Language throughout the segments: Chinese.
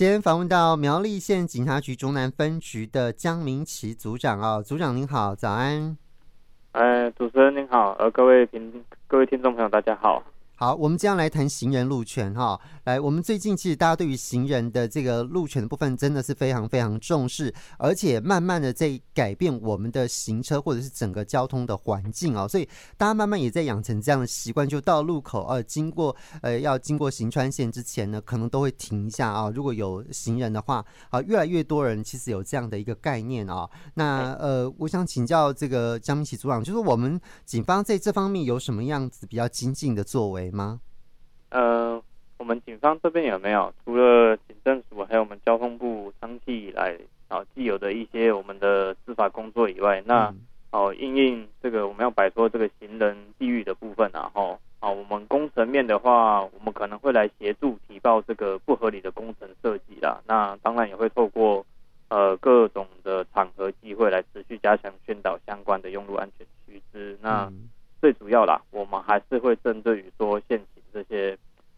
今天访问到苗栗县警察局中南分局的江明奇组长哦，组长您好，早安。哎，主持人您好，呃，各位听各位听众朋友，大家好。好，我们将来谈行人路权哈。来，我们最近其实大家对于行人的这个路权的部分真的是非常非常重视，而且慢慢的在改变我们的行车或者是整个交通的环境哦。所以大家慢慢也在养成这样的习惯，就到路口呃经过呃要经过行川线之前呢，可能都会停一下啊。如果有行人的话啊，越来越多人其实有这样的一个概念啊。那呃，我想请教这个江明启组长，就是我们警方在这方面有什么样子比较精进的作为吗？呃，我们警方这边有没有除了警政署，还有我们交通部长期以来啊既有的一些我们的司法工作以外，那哦因应这个我们要摆脱这个行人地域的部分，然后啊我们工程面的话，我们可能会来协助提报这个不合理的工程设计啦。那当然也会透过呃各种的场合机会来持续加强宣导相关的用路安全须知。那、嗯最主要啦，我们还是会针对于说现行这些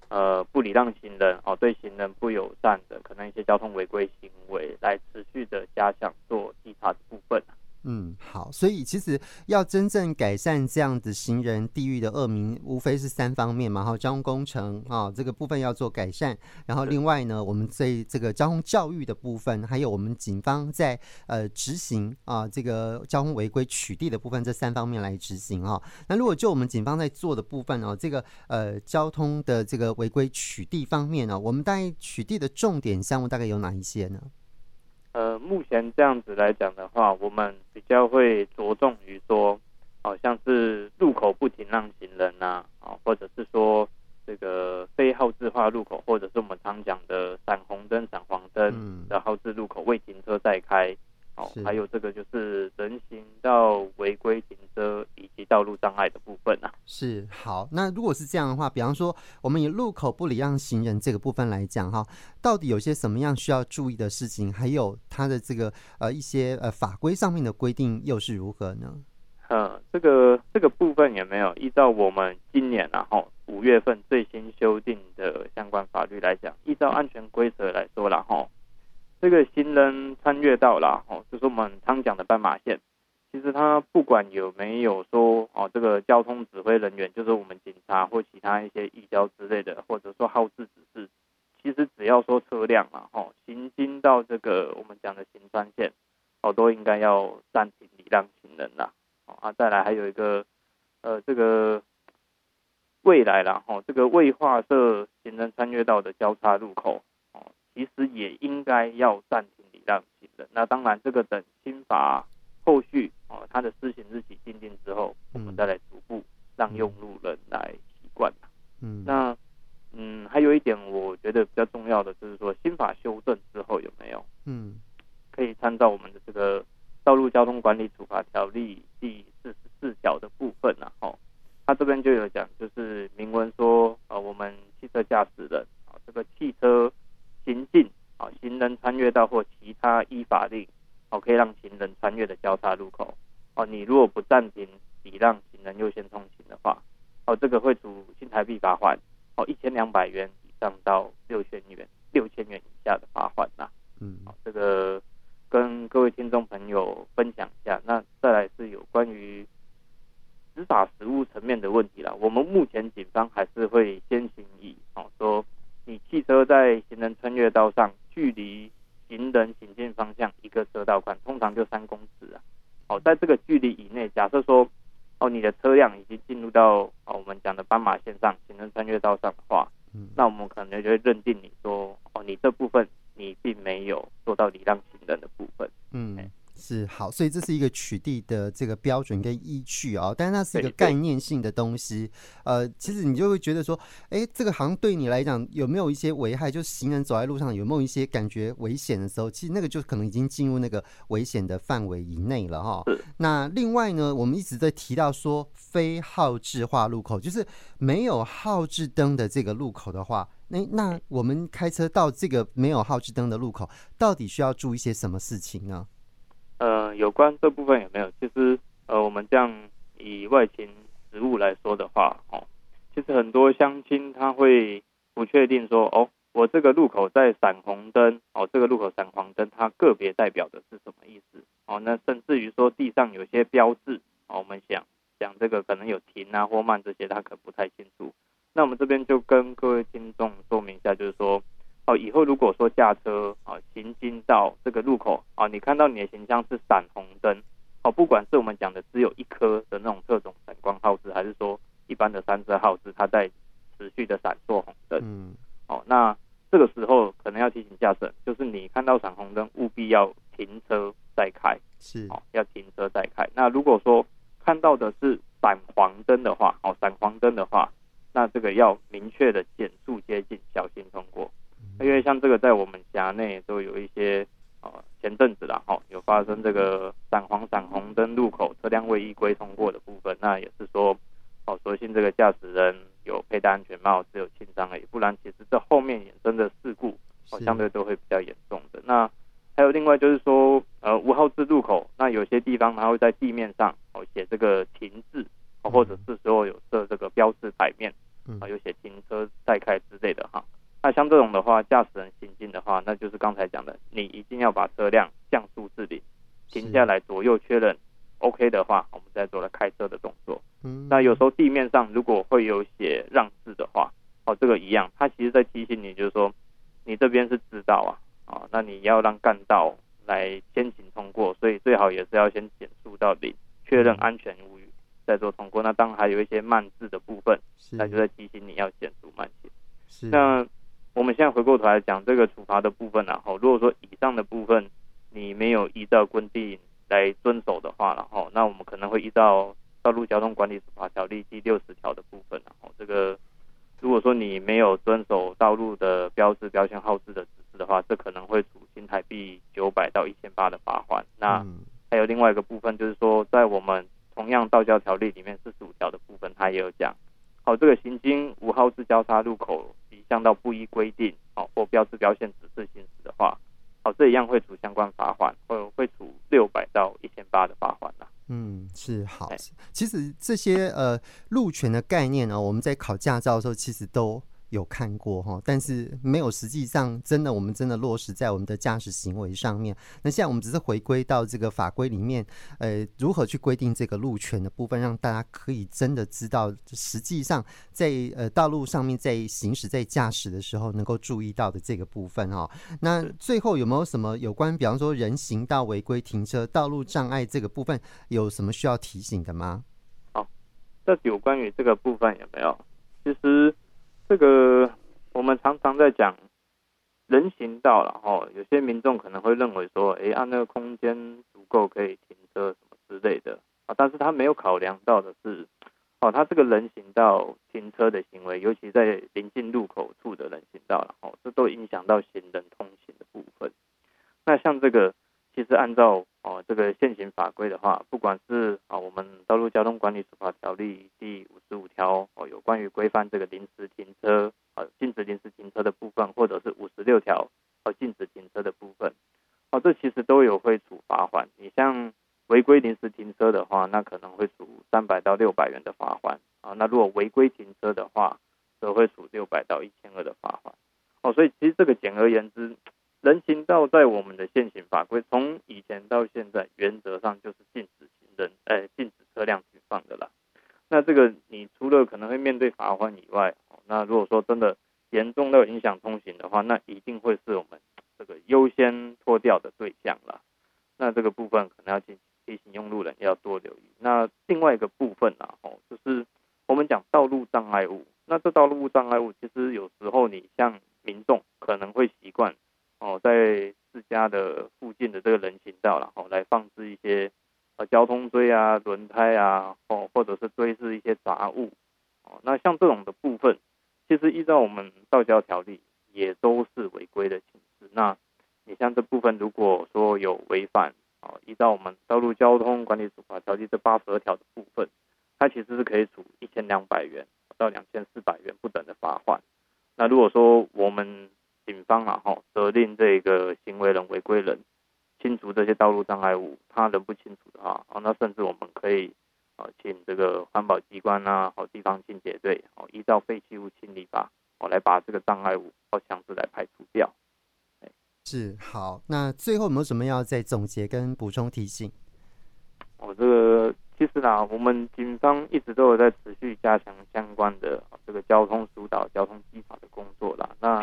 呃不礼让行人哦，对行人不友善的可能一些交通违规行为，来持续的加强做稽查的部分。嗯，好，所以其实要真正改善这样子行人地域的恶名，无非是三方面嘛，哈，交通工程啊，这个部分要做改善，然后另外呢，我们在这个交通教育的部分，还有我们警方在呃执行啊这个交通违规取缔的部分，这三方面来执行哈。那如果就我们警方在做的部分哦，这个呃交通的这个违规取缔方面呢，我们大概取缔的重点项目大概有哪一些呢？呃，目前这样子来讲的话，我们比较会着重于说，好、哦、像是路口不停让行人呐、啊，啊、哦，或者是说这个非号志化路口，或者是我们常讲的闪红灯、闪黄灯的号志路口未停车再开。哦，还有这个就是人行道违规停车以及道路障碍的部分啊。是，好，那如果是这样的话，比方说我们以路口不礼让行人这个部分来讲哈，到底有些什么样需要注意的事情？还有它的这个呃一些呃法规上面的规定又是如何呢？嗯，这个这个部分也没有依照我们今年然后五月份最新修订的相关法律来讲，依照安全规则来说然后。这个行人穿越道啦，哦，就是我们常讲的斑马线。其实它不管有没有说哦，这个交通指挥人员，就是我们警察或其他一些移交之类的，或者说号志指示，其实只要说车辆嘛，哦，行经到这个我们讲的行穿线，哦，都应该要暂停礼让行人啦。哦，啊，再来还有一个，呃，这个未来啦，哦，这个未划设行人穿越道的交叉路口。其实也应该要暂停礼让行人。那当然，这个等新法后续哦，它的施行日期定定之后，我们再来逐步让用路人来习惯。嗯，那嗯，还有一点我觉得比较重要的就是说，新法修正之后有没有？嗯，可以参照我们的这个《道路交通管理处罚条例》第四十四条的部分啊。哦，它这边就有讲，就是明文说，呃，我们汽车驾驶人啊，这个汽车。行进啊，行人穿越道或其他依法令哦，可以让行人穿越的交叉路口哦，你如果不暂停礼让行人优先通行的话，哦，这个会处新台币罚款哦，一千两百元以上到六千元六千元以下的罚款呐。嗯，好，这个跟各位听众朋友分享一下。那再来是有关于执法实务层面的问题啦。我们目前警方还是会先行以哦说。你汽车在行人穿越道上，距离行人行进方向一个车道宽，通常就三公尺啊。哦，在这个距离以内，假设说，哦，你的车辆已经进入到哦我们讲的斑马线上，行人穿越道上的话，嗯，那我们可能就会认定你说，哦，你这部分你并没有做到礼让行人的部分，嗯。是好，所以这是一个取缔的这个标准跟依据啊、哦，但是它是一个概念性的东西。呃，其实你就会觉得说，哎，这个好像对你来讲有没有一些危害？就行人走在路上有没有一些感觉危险的时候，其实那个就可能已经进入那个危险的范围以内了哈、哦。那另外呢，我们一直在提到说，非号志化路口，就是没有号志灯的这个路口的话，那那我们开车到这个没有号志灯的路口，到底需要注意些什么事情呢？有关这部分有没有？其实，呃，我们这样以外勤职务来说的话，哦，其实很多乡亲他会不确定说，哦，我这个路口在闪红灯哦，这个路口闪黄灯，它个别代表的是什么意思哦？那甚至于说地上有些标志哦，我们想讲这个可能有停啊或慢这些，他可不太清楚。那我们这边就跟各位听众说明一下，就是说哦，以后如果说驾车啊行经到这个路口啊，你看到你的形象是闪红灯哦，不管是我们讲的只有一颗的那种特种闪光号志，还是说一般的三色号志，它在持续的闪烁红灯。嗯。哦，那这个时候可能要提醒驾驶人，就是你看到闪红灯，务必要停车再开。是，哦，要停车再开。那如果说看到的是闪黄灯的话，哦，闪黄灯的话，那这个要明确的减速接近，小心通过。因为像这个在我们辖内都有一些，呃，前阵子啦，哦，有发生这个闪黄闪红灯路口车辆未依规通过的部分，那也是说，哦，所幸这个驾驶人。有佩戴安全帽，只有轻伤而已，不然其实这后面衍生的事故，哦，相对都会比较严重的。那还有另外就是说，呃，无号字路口，那有些地方它会在地面上哦写这个停字，哦，或者是说有设这个标志牌面，啊，有写停车再开之类的哈。那像这种的话，驾驶人行进的话，那就是刚才讲的，你一定要把车辆降速至零，停下来左右确认。OK 的话，我们再做了开车的动作。嗯，那有时候地面上如果会有写让字的话，哦，这个一样，它其实在提醒你，就是说你这边是支道啊，啊，那你要让干道来先行通过，所以最好也是要先减速到零，确认安全无虞再做通过。那当然还有一些慢字的部分，那就在提醒你要减速慢行。是。那我们现在回过头来讲这个处罚的部分啊，后，如果说以上的部分你没有依照规定。来遵守的话，然后那我们可能会依照《道路交通管理处罚条例》第六十条的部分，然后这个如果说你没有遵守道路的标志、标线、号志的指示的话，这可能会处新台币九百到一千八的罚款。那还有另外一个部分，就是说在我们同样道交条例里面四十五条的部分，它也有讲，好，这个行经无号志交叉路口及向道不依规定，哦或标志标线指示行驶的话。哦，这一样会处相关罚款，会会处六百到一千八的罚款啦。嗯，是好。其实这些呃路权的概念呢，我们在考驾照的时候，其实都。有看过哈，但是没有实际上真的，我们真的落实在我们的驾驶行为上面。那现在我们只是回归到这个法规里面，呃，如何去规定这个路权的部分，让大家可以真的知道，实际上在呃道路上面在行驶在驾驶的时候能够注意到的这个部分哈。那最后有没有什么有关，比方说人行道违规停车、道路障碍这个部分，有什么需要提醒的吗？好，这有关于这个部分有没有？其实。这个我们常常在讲人行道，然后有些民众可能会认为说，哎，按那个空间足够可以停车什么之类的啊，但是他没有考量到的是，哦，他这个人行道停车的行为，尤其在临近路口处的人行道，然后这都影响到行人通行的部分。那像这个，其实按照哦这个现行法规的话，不管是啊我们道路交通管理处罚条例第五十五条哦，有关于规范这个临时停车啊，禁止临时停车的部分，或者是五十六条哦，禁止停车的部分，哦，这其实都有会处罚款。你像违规临时停车的话，那可能会处三百到六百元的罚款啊。那如果违规停车的话，则会处六百到一千二的罚款。哦，所以其实这个简而言之。人行道在我们的现行法规，从以前到现在，原则上就是禁止行人，呃，禁止车辆停放的啦。那这个你除了可能会面对罚款以外，那如果说真的严重到影响通行的话，那一定会是我们这个优先脱掉的对象了。那这个部分可能要提提醒用路人要多留意。那另外一个部分呢，哦，就是我们讲道路障碍物。那这道路障碍物，其实有时候你像民众可能会习惯。哦，在自家的附近的这个人行道，然后来放置一些呃交通锥啊、轮胎啊，哦，或者是堆置一些杂物。哦，那像这种的部分，其实依照我们道交条例，也都是违规的情那你像这部分，如果说有违反，哦，依照我们道路交通管理处罚条例这八十二条的部分，它其实是可以处一千两百元到两千四百元不等的罚款。那如果说我们警方啊，哈，责令这个行为人、违规人清除这些道路障碍物，他人不清楚的话，啊，那甚至我们可以啊，请这个环保机关啊，好地方清洁队，哦，依照废弃物清理法，哦，来把这个障碍物要强制来排除。是好，那最后有没有什么要再总结跟补充提醒？我这个其实呢，我们警方一直都有在持续加强相关的这个交通疏导、交通稽查的工作啦。那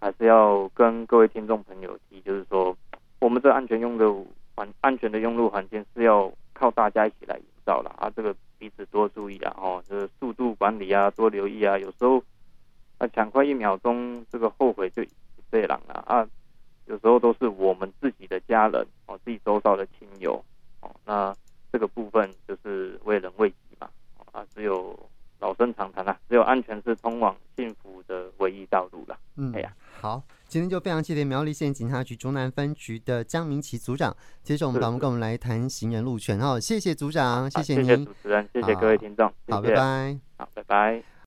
还是要跟各位听众朋友提，就是说，我们这安全用路环安全的用路环境是要靠大家一起来营造啦。啊。这个彼此多注意啊，哦，这个速度管理啊，多留意啊。有时候啊，抢快一秒钟，这个后悔就这样了啊。有时候都是我们自己的家人哦，自己周遭的亲友哦，那这个部分就是为人为己嘛啊，只有老生常谈啦，只有安全是通往幸福的唯一道路了。嗯，哎呀，好，今天就非常谢谢苗栗县警察局中南分局的江明奇组长接受我们访问，跟我们来谈行人路权。哦，谢谢组长，谢谢您，谢谢主持人，谢谢各位听众，好，拜拜，好，拜拜。